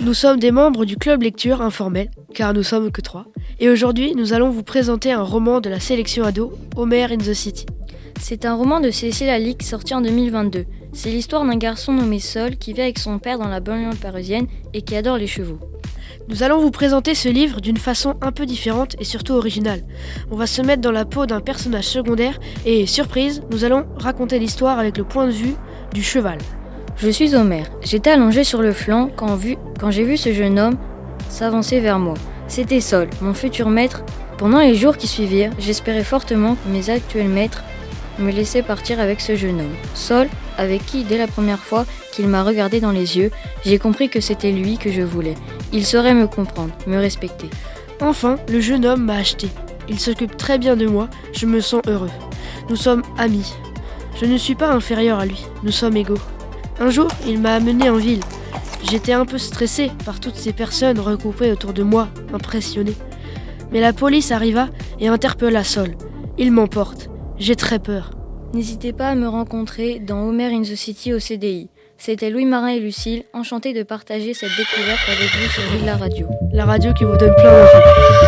Nous sommes des membres du club lecture informel, car nous sommes que trois. Et aujourd'hui, nous allons vous présenter un roman de la sélection ado, Homer in the City. C'est un roman de Cécile Alix sorti en 2022. C'est l'histoire d'un garçon nommé Sol qui vit avec son père dans la banlieue parisienne et qui adore les chevaux. Nous allons vous présenter ce livre d'une façon un peu différente et surtout originale. On va se mettre dans la peau d'un personnage secondaire et, surprise, nous allons raconter l'histoire avec le point de vue du cheval. Je suis Homer. J'étais allongé sur le flanc quand, quand j'ai vu ce jeune homme s'avancer vers moi. C'était Sol, mon futur maître. Pendant les jours qui suivirent, j'espérais fortement que mes actuels maîtres me laissaient partir avec ce jeune homme. Sol, avec qui, dès la première fois qu'il m'a regardé dans les yeux, j'ai compris que c'était lui que je voulais. Il saurait me comprendre, me respecter. Enfin, le jeune homme m'a acheté. Il s'occupe très bien de moi, je me sens heureux. Nous sommes amis. Je ne suis pas inférieur à lui, nous sommes égaux. Un jour, il m'a amené en ville. J'étais un peu stressé par toutes ces personnes regroupées autour de moi, impressionné. Mais la police arriva et interpella Sol. Il m'emporte. J'ai très peur. N'hésitez pas à me rencontrer dans Homer in the City au CDI. C'était Louis Marin et Lucille, enchantés de partager cette découverte avec vous sur Villa Radio. La radio qui vous donne plein d'infos.